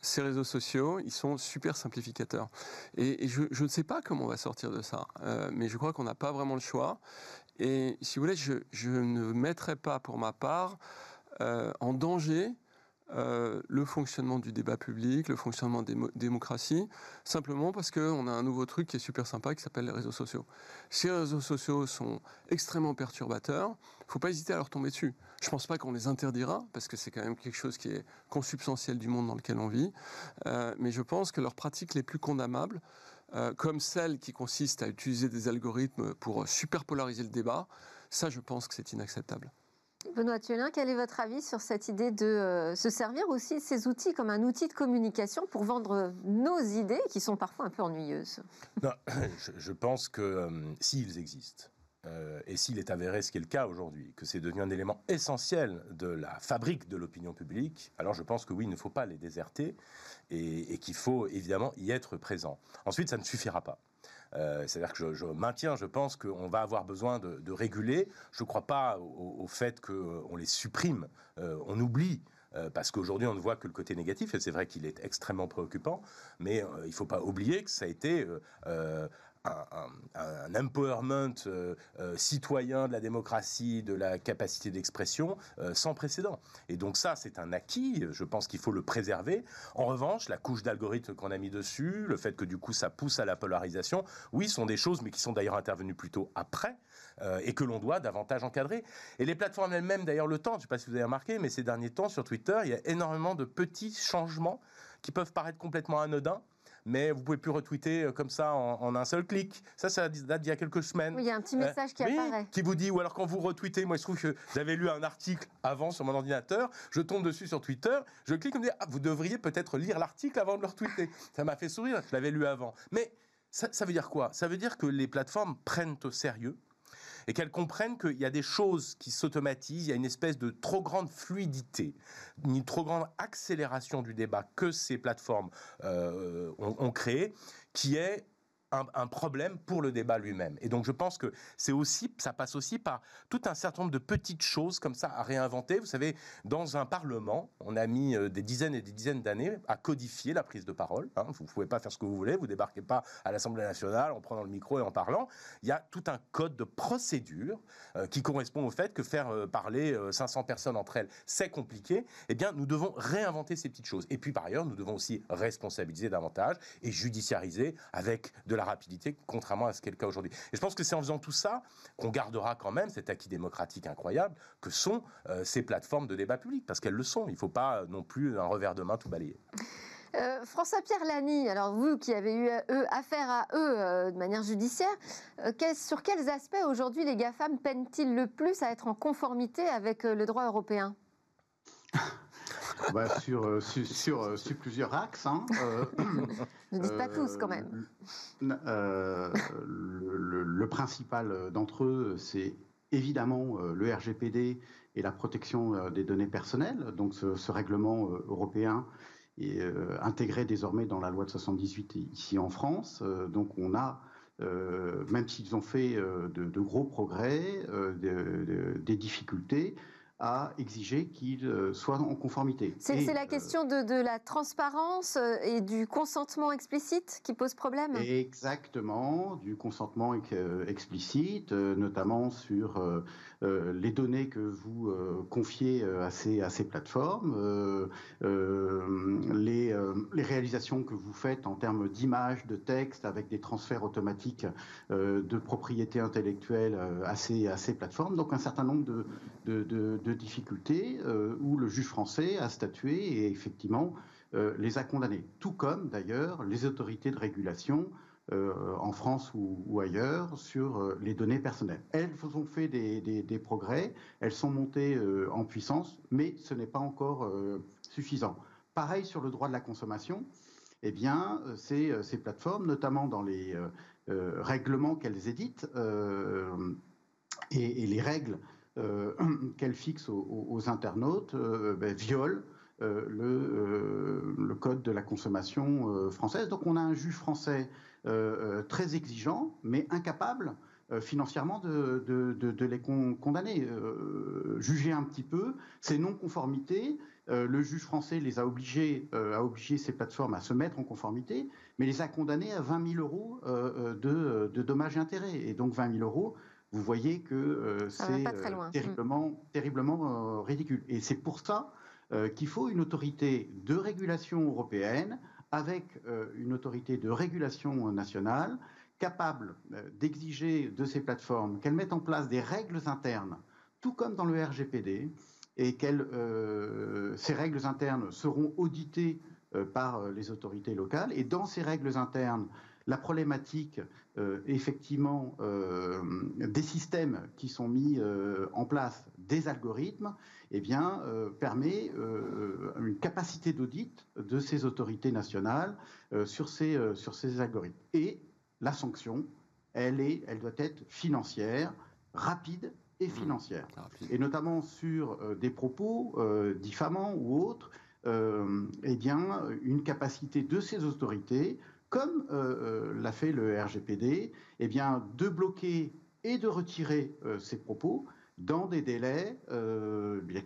ces réseaux sociaux, ils sont super simplificateurs. Et, je, ne sais pas comment on va sortir de ça, euh, mais je crois qu'on n'a pas vraiment le choix. Et si vous voulez, je, ne mettrai pas pour ma part euh, en danger euh, le fonctionnement du débat public, le fonctionnement des démocraties, simplement parce qu'on a un nouveau truc qui est super sympa qui s'appelle les réseaux sociaux. Si les réseaux sociaux sont extrêmement perturbateurs, il ne faut pas hésiter à leur tomber dessus. Je ne pense pas qu'on les interdira, parce que c'est quand même quelque chose qui est consubstantiel du monde dans lequel on vit, euh, mais je pense que leurs pratiques les plus condamnables, euh, comme celles qui consistent à utiliser des algorithmes pour superpolariser le débat, ça je pense que c'est inacceptable. Benoît Thuelin, quel est votre avis sur cette idée de euh, se servir aussi de ces outils comme un outil de communication pour vendre nos idées qui sont parfois un peu ennuyeuses? Je, pense que euh, s'ils existent, euh, et s'il est avéré, ce qui est le cas aujourd'hui, que c'est devenu un élément essentiel de la fabrique de l'opinion publique, alors je pense que oui, il ne faut pas les déserter et, qu'il faut évidemment y être présent. Ensuite, ça ne suffira pas. Euh, c'est-à-dire que je, maintiens, je pense qu'on va avoir besoin de, réguler. Je ne crois pas au, fait qu'on les supprime. Euh, on oublie parce qu'aujourd'hui on ne voit que le côté négatif, et c'est vrai qu'il est extrêmement préoccupant, mais il ne faut pas oublier que ça a été un, empowerment euh, euh, citoyen de la démocratie, de la capacité d'expression euh, sans précédent. Et donc ça, c'est un acquis, je pense qu'il faut le préserver. En revanche, la couche d'algorithmes qu'on a mis dessus, le fait que du coup ça pousse à la polarisation, oui, sont des choses, mais qui sont d'ailleurs intervenues plutôt après. et que l'on doit davantage encadrer. Et les plateformes elles-mêmes, d'ailleurs, le temps, je ne sais pas si vous avez remarqué, mais ces derniers temps, sur Twitter, il y a énormément de petits changements qui peuvent paraître complètement anodins, mais vous pouvez plus retweeter euh, comme ça en, un seul clic. Ça, ça date d'il y a quelques semaines. Oui, il y a un petit message qui apparaît. Qui vous dit, ou alors quand vous retweetez, moi je trouve que j'avais lu un article avant sur mon ordinateur, je tombe dessus sur Twitter, je clique et me dit, ah, vous devriez peut-être lire l'article avant de le retweeter. Ça m'a fait sourire, je l'avais lu avant. Mais ça, ça veut dire quoi? Ça veut dire que les plateformes prennent au sérieux et qu'elles comprennent qu'il y a des choses qui s'automatisent, il y a une espèce de trop grande fluidité, une trop grande accélération du débat que ces plateformes euh, ont, ont créé, qui est un, problème pour le débat lui-même. Et donc je pense que c'est aussi, ça passe aussi par tout un certain nombre de petites choses comme ça à réinventer. Vous savez, dans un parlement, on a mis euh, des dizaines et des dizaines d'années à codifier la prise de parole. Hein. Vous pouvez pas faire ce que vous voulez, vous débarquez pas à l'Assemblée nationale en prenant le micro et en parlant. Il y a tout un code de procédure euh, qui correspond au fait que faire euh, parler 500 personnes entre elles, c'est compliqué. Eh bien, nous devons réinventer ces petites choses. Et puis par ailleurs, nous devons aussi responsabiliser davantage et judiciariser avec de la rapidité, contrairement à ce qui est le cas aujourd'hui. Et je pense que c'est en faisant tout ça qu'on gardera quand même cet acquis démocratique incroyable que sont euh, ces plateformes de débat public, parce qu'elles le sont. Il ne faut pas non plus un revers de main tout balayer. Euh, François-Pierre Lani, alors vous qui avez eu eux, affaire à eux euh, de manière judiciaire, sur quels aspects aujourd'hui les GAFAM peinent-ils le plus à être en conformité avec le droit européen? bah, sur, euh, sur, euh, sur, plusieurs axes. Hein. Euh, ne dites pas tous quand même. le, principal d'entre eux, c'est évidemment le RGPD et la protection des données personnelles. Donc ce, règlement européen est intégré désormais dans la loi de 78 ici en France. donc on a même s'ils ont fait de, gros progrès, des difficultés, à exiger qu'il euh, soit en conformité. C'est la euh, question de, la transparence euh, et du consentement explicite qui pose problème Exactement, du consentement explicite, notamment sur les données que vous confiez à ces, à ces plateformes, les, les, réalisations que vous faites en termes d'images, de textes, avec des transferts automatiques de propriété intellectuelle à ces, à ces plateformes. Donc un certain nombre de, de, de difficultés euh, où le juge français a statué et effectivement euh, les a condamnés. Tout comme d'ailleurs les autorités de régulation euh, en France ou, ailleurs sur les données personnelles. Elles ont fait des, progrès, elles sont montées en puissance, mais ce n'est pas encore suffisant. Pareil sur le droit de la consommation. Eh bien, ces, ces plateformes, notamment dans les règlements qu'elles éditent et, les règles qu'elle fixe aux, internautes euh, ben, viole euh, le, code de la consommation française. Donc on a un juge français très exigeant, mais incapable financièrement de, les condamner. juger un petit peu ces non-conformités. le juge français les a obligés, a obligé ces plateformes à se mettre en conformité, mais les a condamnés à 20 000 euros de, de dommages et intérêts. Et donc 20 000 euros, vous voyez que euh, c'est euh, terriblement, terriblement euh, ridicule. Et c'est pour ça qu'il faut une autorité de régulation européenne avec une autorité de régulation nationale capable d'exiger de ces plateformes qu'elles mettent en place des règles internes, tout comme dans le RGPD, et que ces règles internes seront auditées par les autorités locales. Et dans ces règles internes, la problématique effectivement des systèmes qui sont mis en place, des algorithmes, eh bien, permet une capacité d'audit de ces autorités nationales sur, ces, sur ces algorithmes. Et la sanction, elle, est, elle doit être financière, rapide et mmh. financière. Et notamment sur euh, des propos euh, diffamants ou autres, euh, eh bien, une capacité de ces autorités, comme l'a fait le RGPD, eh bien, de bloquer et de retirer ces propos dans des délais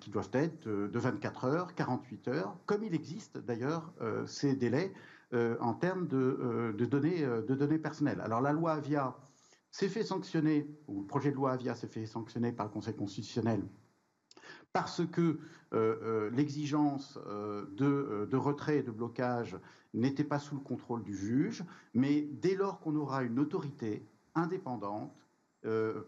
qui doivent être de 24 heures, 48 heures, comme il existe d'ailleurs ces délais en termes de, données, de données personnelles. Alors la loi Avia s'est fait sanctionner, ou le projet de loi Avia s'est fait sanctionner par le Conseil constitutionnel parce que euh, euh, l'exigence euh, de, retrait et de blocage n'était pas sous le contrôle du juge, mais dès lors qu'on aura une autorité indépendante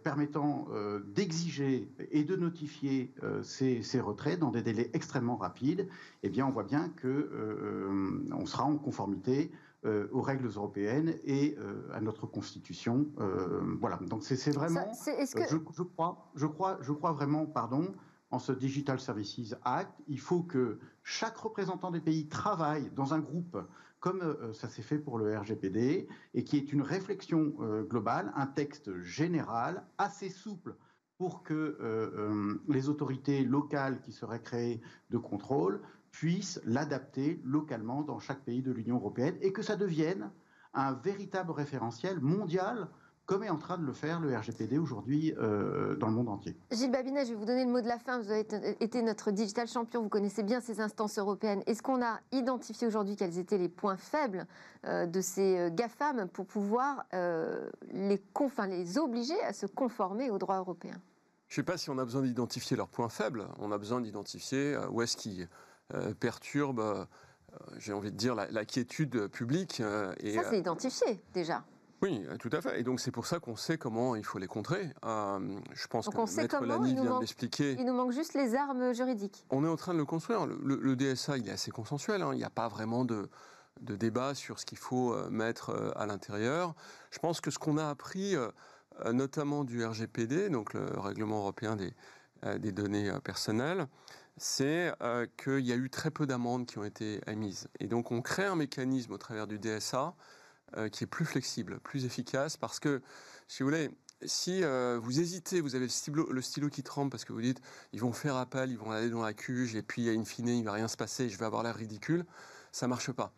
permettant d'exiger et de notifier ces, ces, retraits dans des délais extrêmement rapides, eh bien on voit bien qu'on sera en conformité euh, aux règles européennes et euh, à notre constitution. Euh, voilà. Donc c'est vraiment. je, crois, je crois, je crois vraiment, pardon, en ce Digital Services Act. Il faut que chaque représentant des pays travaille dans un groupe comme ça s'est fait pour le RGPD, et qui est une réflexion globale, un texte général, assez souple pour que les autorités locales qui seraient créées de contrôle puisse l'adapter localement dans chaque pays de l'Union européenne et que ça devienne un véritable référentiel mondial comme est en train de le faire le RGPD aujourd'hui euh, dans le monde entier. Gilles Babinet, je vais vous donner le mot de la fin. Vous avez été notre digital champion, vous connaissez bien ces instances européennes. Est-ce qu'on a identifié aujourd'hui quels étaient les points faibles euh, de ces euh, GAFAM pour pouvoir les, les obliger à se conformer au droit européen? Je ne sais pas si on a besoin d'identifier leurs points faibles. On a besoin d'identifier où est-ce qu'ils euh, perturbe, euh, j'ai envie de dire, la, quiétude publique. Euh, et, ça, c'est identifié déjà. Oui, tout à fait. Et donc c'est pour ça qu'on sait comment il faut les contrer. je pense que Maître Lani vient d'expliquer. Il nous manque juste les armes juridiques. On est en train de le construire. Le, DSA, il est assez consensuel. Hein. Il n'y a pas vraiment de, de, débat sur ce qu'il faut mettre à l'intérieur. Je pense que ce qu'on a appris, notamment du RGPD, donc le règlement européen des, des données personnelles, c'est euh, qu'il y a eu très peu d'amendes qui ont été émises. Et donc on crée un mécanisme au travers du DSA euh, qui est plus flexible, plus efficace, parce que, si vous voulez, si euh, vous hésitez, vous avez le stylo, qui tremble parce que vous dites ils vont faire appel, ils vont aller dans la cuge, et puis in fine, il ne va rien se passer, je vais avoir l'air ridicule, ça ne marche pas.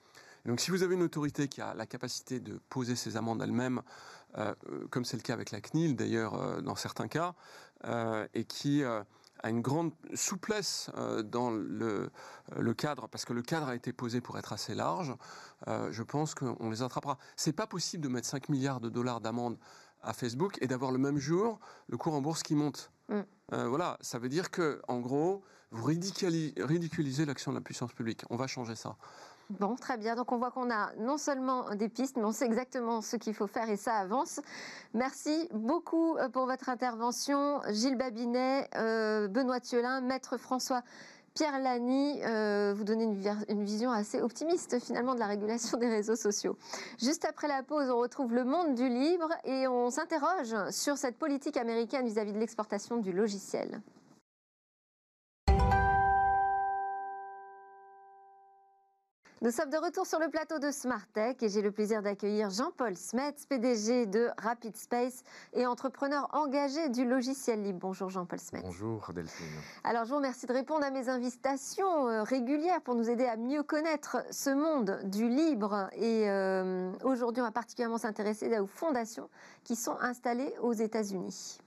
donc si vous avez une autorité qui a la capacité de poser ses amendes elle-même, comme c'est le cas avec la CNIL d'ailleurs dans certains cas, et qui à une grande souplesse euh, dans le, le, cadre, parce que le cadre a été posé pour être assez large, euh, je pense qu'on les attrapera. C'est pas possible de mettre 5 milliards de dollars d'amende à Facebook et d'avoir le même jour le cours en bourse qui monte. Mm. Euh, voilà, ça veut dire que, en gros, vous ridiculisez l'action de la puissance publique. On va changer ça. Bon, très bien. Donc on voit qu'on a non seulement des pistes, mais on sait exactement ce qu'il faut faire et ça avance. Merci beaucoup euh, pour votre intervention. Gilles Babinet, euh, Benoît Thiolin, Maître François. Pierre Lani, euh, vous donnez une, vision assez optimiste finalement de la régulation des réseaux sociaux. Juste après la pause, on retrouve le monde du libre et on s'interroge sur cette politique américaine vis à -vis de l'exportation du logiciel. Nous sommes de retour sur le plateau de Smart Tech et j'ai le plaisir d'accueillir Jean-Paul Smets, PDG de Rapid Space et entrepreneur engagé du logiciel libre. Bonjour Jean-Paul Smets. Bonjour Delphine. Alors je vous remercie de répondre à mes invitations euh, régulières pour nous aider à mieux connaître ce monde du libre. Et euh, aujourd'hui, on va particulièrement s'intéresser aux fondations qui sont installées aux États-Unis.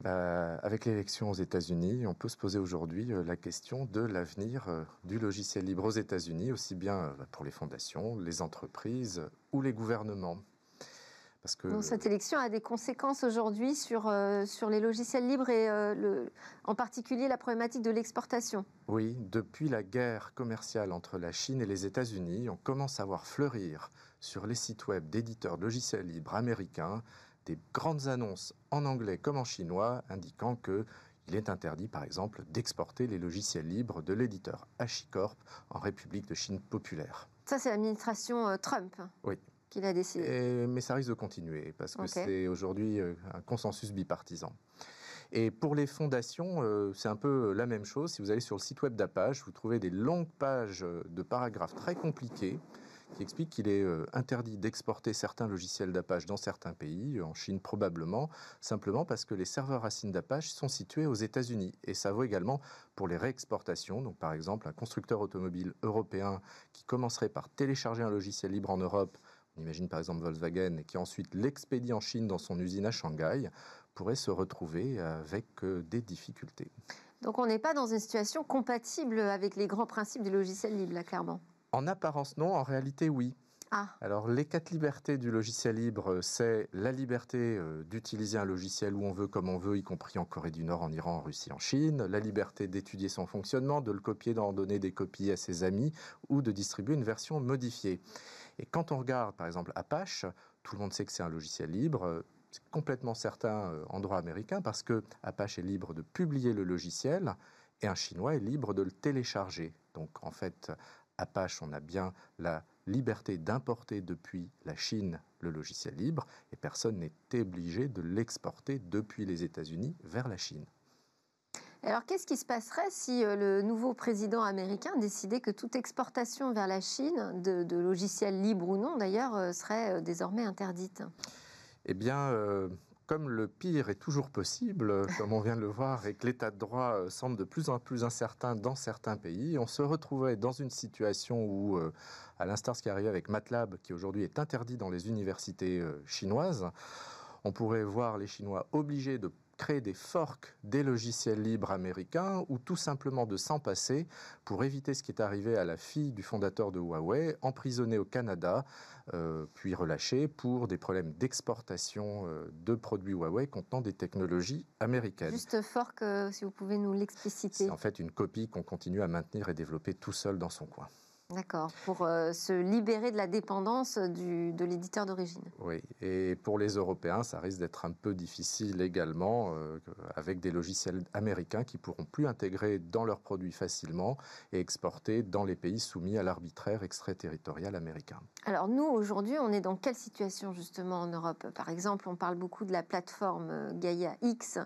Bah, avec l'élection aux États-Unis, on peut se poser aujourd'hui euh, la question de l'avenir euh, du logiciel libre aux États-Unis, aussi bien euh, pour les fondations, les entreprises ou les gouvernements. Parce que cette élection a des conséquences aujourd'hui sur, sur les logiciels libres et le, en particulier la problématique de l'exportation. Oui, depuis la guerre commerciale entre la Chine et les États-Unis, on commence à voir fleurir sur les sites web d'éditeurs de logiciels libres américains des grandes annonces en anglais comme en chinois indiquant que il est interdit, par exemple, d'exporter les logiciels libres de l'éditeur HashiCorp en République de Chine populaire. Ça, c'est l'administration euh, Trump. Oui. qu'il a décidé. mais ça risque de continuer parce que c'est aujourd'hui un consensus bipartisan. Et pour les fondations, euh, c'est un peu la même chose. Si vous allez sur le site web d'Apache, vous trouvez des longues pages de paragraphes très compliqués qui expliquent qu'il est euh, interdit d'exporter certains logiciels d'Apache dans certains pays, en Chine probablement, simplement parce que les serveurs racines d'Apache sont situés aux États-Unis. Et ça vaut également pour les réexportations. Donc par exemple, un constructeur automobile européen qui commencerait par télécharger un logiciel libre en Europe, on imagine par exemple Volkswagen, et qui ensuite l'expédie en Chine dans son usine à Shanghai, pourrait se retrouver avec euh, des difficultés. Donc on n'est pas dans une situation compatible avec les grands principes du logiciel libre, là, clairement En apparence, non. En réalité, oui. Ah. Alors, les quatre libertés du logiciel libre, c'est la liberté euh, d'utiliser un logiciel où on veut, comme on veut, y compris en Corée du Nord, en Iran, en Russie, en Chine. La liberté d'étudier son fonctionnement, de le copier, d'en donner des copies à ses amis ou de distribuer une version modifiée. Et quand on regarde, par exemple, Apache, tout le monde sait que c'est un logiciel libre c'est complètement certain euh, en droit américain parce que Apache est libre de publier le logiciel et un Chinois est libre de le télécharger. Donc en fait, Apache, on a bien la liberté d'importer depuis la Chine le logiciel libre et personne n'est obligé de l'exporter depuis les États-Unis vers la Chine. Alors qu'est-ce qui se passerait si euh, le nouveau président américain décidait que toute exportation vers la Chine, de, logiciels libres ou non d'ailleurs, euh, serait désormais interdite? Eh bien, euh, comme le pire est toujours possible, comme on vient de le voir, et que l'état de droit euh, semble de plus en plus incertain dans certains pays, on se retrouvait dans une situation où, euh, à l'instar ce qui est arrivé avec MATLAB, qui aujourd'hui est interdit dans les universités chinoises, on pourrait voir les Chinois obligés de créer des forks des logiciels libres américains ou tout simplement de s'en passer pour éviter ce qui est arrivé à la fille du fondateur de Huawei, emprisonnée au Canada, euh, puis relâchée pour des problèmes d'exportation euh, de produits Huawei contenant des technologies américaines. Juste fork, euh, si vous pouvez nous l'expliciter. C'est en fait une copie qu'on continue à maintenir et développer tout seul dans son coin. D'accord, pour euh, se libérer de la dépendance de l'éditeur d'origine. Oui, et pour les Européens, ça risque d'être un peu difficile également, euh, avec des logiciels américains qui pourront plus intégrer dans leurs produits facilement et exporter dans les pays soumis à l'arbitraire extraterritorial américain. Alors nous, aujourd'hui, on est dans quelle situation justement en Europe? Par exemple, on parle beaucoup de la plateforme euh, Gaia X,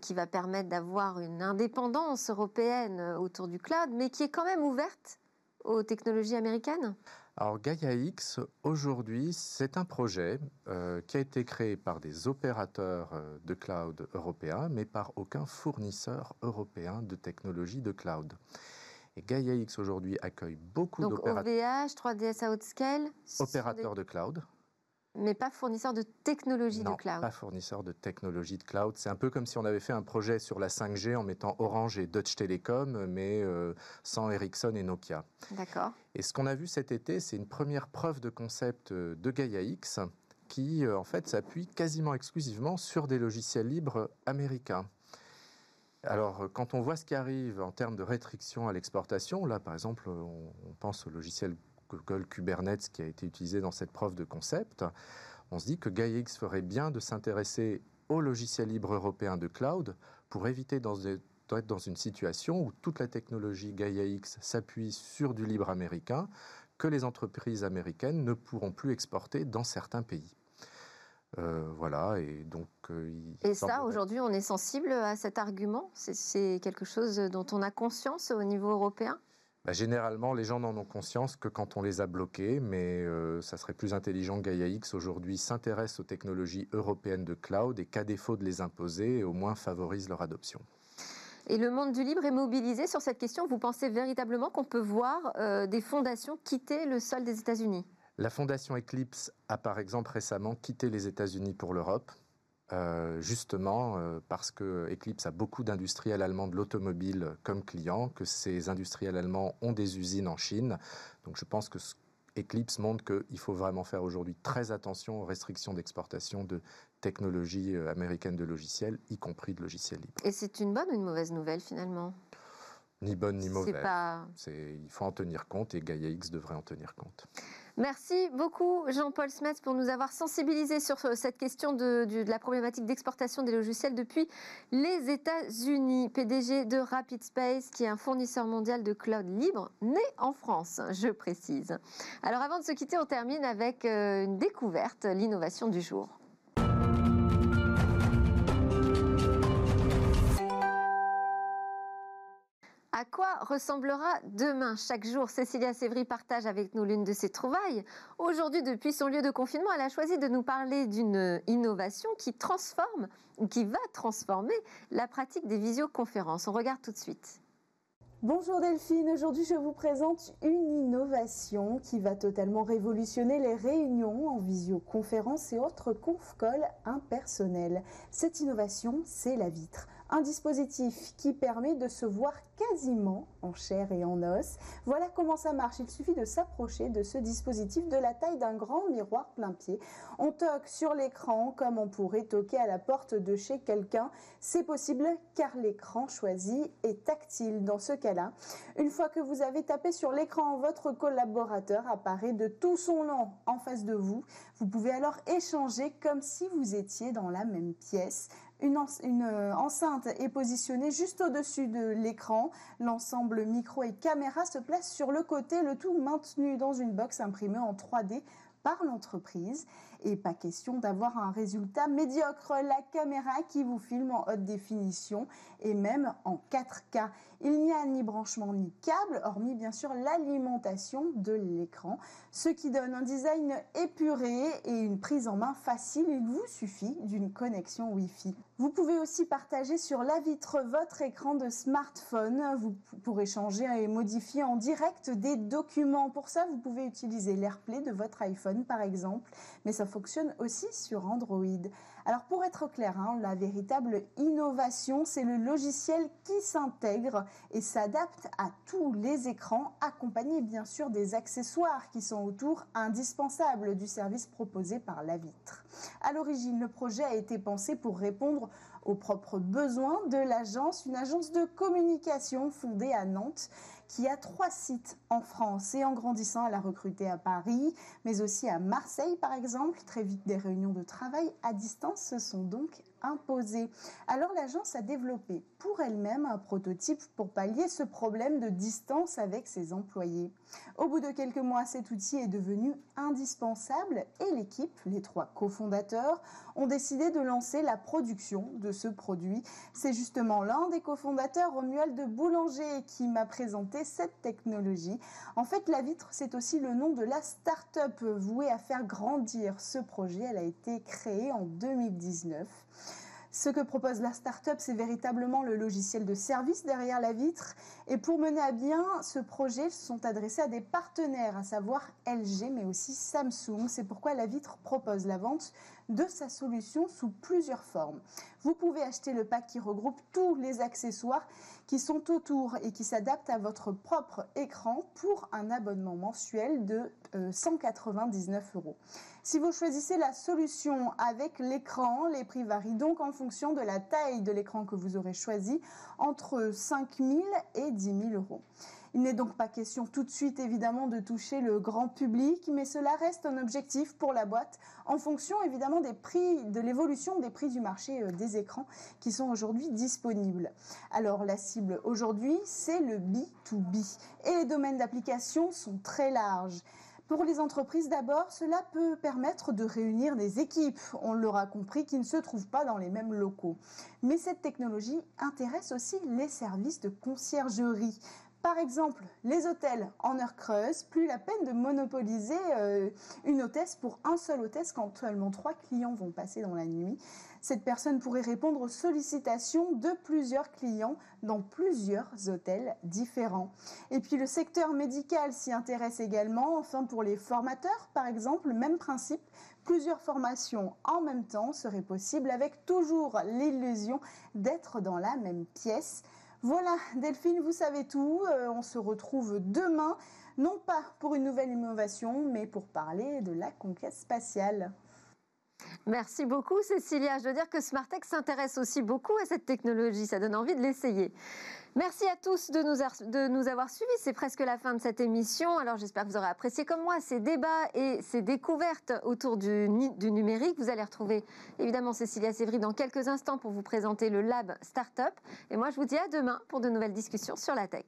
qui va permettre d'avoir une indépendance européenne autour du cloud, mais qui est quand même ouverte aux technologies américaines? Alors Gaia X, aujourd'hui, c'est un projet euh, qui a été créé par des opérateurs euh, de cloud européens, mais par aucun fournisseur européen de technologies de cloud. Et Gaia X aujourd'hui accueille beaucoup d'opérateurs. Donc OVH, 3DS Outscale Opérateurs de cloud. Mais pas fournisseur de technologie de cloud. Pas fournisseur de technologie de cloud. C'est un peu comme si on avait fait un projet sur la 5G en mettant Orange et Deutsche Telekom, mais euh, sans Ericsson et Nokia. D'accord. Et ce qu'on a vu cet été, c'est une première preuve de concept euh, de Gaia X qui, euh, en fait, s'appuie quasiment exclusivement sur des logiciels libres américains. Alors, quand on voit ce qui arrive en termes de restrictions à l'exportation, là, par exemple, on pense au logiciel Google Kubernetes qui a été utilisé dans cette preuve de concept, on se dit que GaiaX ferait bien de s'intéresser au logiciel libre européen de cloud pour éviter d'être dans une situation où toute la technologie GaiaX s'appuie sur du libre américain que les entreprises américaines ne pourront plus exporter dans certains pays. Euh, voilà, et donc. Euh, et ça, aujourd'hui, on est sensible à cet argument? C'est quelque chose dont on a conscience au niveau européen? Bah, généralement, les gens n'en ont conscience que quand on les a bloqués, mais euh, ça serait plus intelligent que GaiaX aujourd'hui s'intéresse aux technologies européennes de cloud et qu'à défaut de les imposer, au moins favorise leur adoption. Et le monde du libre est mobilisé sur cette question. Vous pensez véritablement qu'on peut voir euh, des fondations quitter le sol des États-Unis? La fondation Eclipse a par exemple récemment quitté les États-Unis pour l'Europe. Euh, justement euh, parce que Eclipse a beaucoup d'industriels allemands de l'automobile comme clients, que ces industriels allemands ont des usines en Chine. Donc je pense que Eclipse montre qu'il faut vraiment faire aujourd'hui très attention aux restrictions d'exportation de technologies euh, américaines de logiciels, y compris de logiciels libres. Et c'est une bonne ou une mauvaise nouvelle finalement? Ni bonne ni mauvaise. Il faut en tenir compte et Gaia X devrait en tenir compte. Merci beaucoup Jean-Paul Smets pour nous avoir sensibilisés sur cette question de, la problématique d'exportation des logiciels depuis les États-Unis. PDG de Rapid Space, qui est un fournisseur mondial de cloud libre, né en France, je précise. Alors avant de se quitter, on termine avec euh, une découverte, l'innovation du jour. Quoi ressemblera demain Chaque jour, Cécilia Sévry partage avec nous l'une de ses trouvailles. Aujourd'hui, depuis son lieu de confinement, elle a choisi de nous parler d'une innovation qui transforme qui va transformer la pratique des visioconférences. On regarde tout de suite. Bonjour Delphine, aujourd'hui je vous présente une innovation qui va totalement révolutionner les réunions en visioconférence et autres conf-calls impersonnels. Cette innovation, c'est la vitre un dispositif qui permet de se voir quasiment en chair et en os. Voilà comment ça marche. Il suffit de s'approcher de ce dispositif de la taille d'un grand miroir plein pied. On toque sur l'écran comme on pourrait toquer à la porte de chez quelqu'un. C'est possible car l'écran choisi est tactile dans ce cas-là. Une fois que vous avez tapé sur l'écran, votre collaborateur apparaît de tout son long en face de vous. Vous pouvez alors échanger comme si vous étiez dans la même pièce. Une, euh, enceinte est positionnée juste au-dessus de l'écran. L'ensemble micro et caméra se place sur le côté, le tout maintenu dans une box imprimée en 3D par l'entreprise. Et pas question d'avoir un résultat médiocre. La caméra qui vous filme en haute définition et même en 4K. Il n'y a ni branchement ni câble, hormis bien sûr l'alimentation de l'écran, ce qui donne un design épuré et une prise en main facile. Il vous suffit d'une connexion Wi-Fi. Vous pouvez aussi partager sur la vitre votre écran de smartphone. Vous pourrez changer et modifier en direct des documents. Pour ça, vous pouvez utiliser l'AirPlay de votre iPhone par exemple, mais ça fonctionne aussi sur Android. Alors pour être clair, hein, la véritable innovation, c'est le logiciel qui s'intègre et s'adapte à tous les écrans, accompagné bien sûr des accessoires qui sont autour indispensables du service proposé par la vitre. À l'origine, le projet a été pensé pour répondre aux propres besoins de l'agence, une agence de communication fondée à Nantes qui a trois sites en France et en grandissant, elle a recruté à Paris, mais aussi à Marseille par exemple. Très vite, des réunions de travail à distance se sont donc imposées. Alors l'agence a développé pour elle-même un prototype pour pallier ce problème de distance avec ses employés. Au bout de quelques mois, cet outil est devenu indispensable et l'équipe, les trois cofondateurs, ont décidé de lancer la production de ce produit. C'est justement l'un des cofondateurs, Romuald Boulanger, qui m'a présenté cette technologie. En fait, la vitre, c'est aussi le nom de la start-up vouée à faire grandir ce projet. Elle a été créée en 2019. Ce que propose la start-up, c'est véritablement le logiciel de service derrière la vitre. Et pour mener à bien ce projet, sont adressés à des partenaires, à savoir LG, mais aussi Samsung. C'est pourquoi la vitre propose la vente de sa solution sous plusieurs formes. Vous pouvez acheter le pack qui regroupe tous les accessoires qui sont autour et qui s'adaptent à votre propre écran pour un abonnement mensuel de 199 euh, euros. Si vous choisissez la solution avec l'écran, les prix varient donc en fonction de la taille de l'écran que vous aurez choisi, entre 5 000 et 10 000 euros. Il n'est donc pas question tout de suite évidemment de toucher le grand public, mais cela reste un objectif pour la boîte en fonction évidemment des prix, de l'évolution des prix du marché euh, des écrans qui sont aujourd'hui disponibles. Alors la cible aujourd'hui, c'est le B2B et les domaines d'application sont très larges. Pour les entreprises d'abord, cela peut permettre de réunir des équipes, on l'aura compris, qui ne se trouvent pas dans les mêmes locaux. Mais cette technologie intéresse aussi les services de conciergerie. Par exemple, les hôtels en heure creuse, plus la peine de monopoliser euh, une hôtesse pour un seul hôtesse quand seulement trois clients vont passer dans la nuit. Cette personne pourrait répondre aux sollicitations de plusieurs clients dans plusieurs hôtels différents. Et puis le secteur médical s'y intéresse également. Enfin, pour les formateurs, par exemple, même principe, plusieurs formations en même temps seraient possibles avec toujours l'illusion d'être dans la même pièce. Voilà, Delphine, vous savez tout. Euh, on se retrouve demain, non pas pour une nouvelle innovation, mais pour parler de la conquête spatiale. Merci beaucoup, Cécilia. Je dois dire que Smartex s'intéresse aussi beaucoup à cette technologie. Ça donne envie de l'essayer. Merci à tous de nous, de nous avoir suivis. C'est presque la fin de cette émission. Alors j'espère que vous aurez apprécié comme moi ces débats et ces découvertes autour du, du numérique. Vous allez retrouver évidemment Cécilia Sévry dans quelques instants pour vous présenter le Lab Startup. Et moi je vous dis à demain pour de nouvelles discussions sur la tech.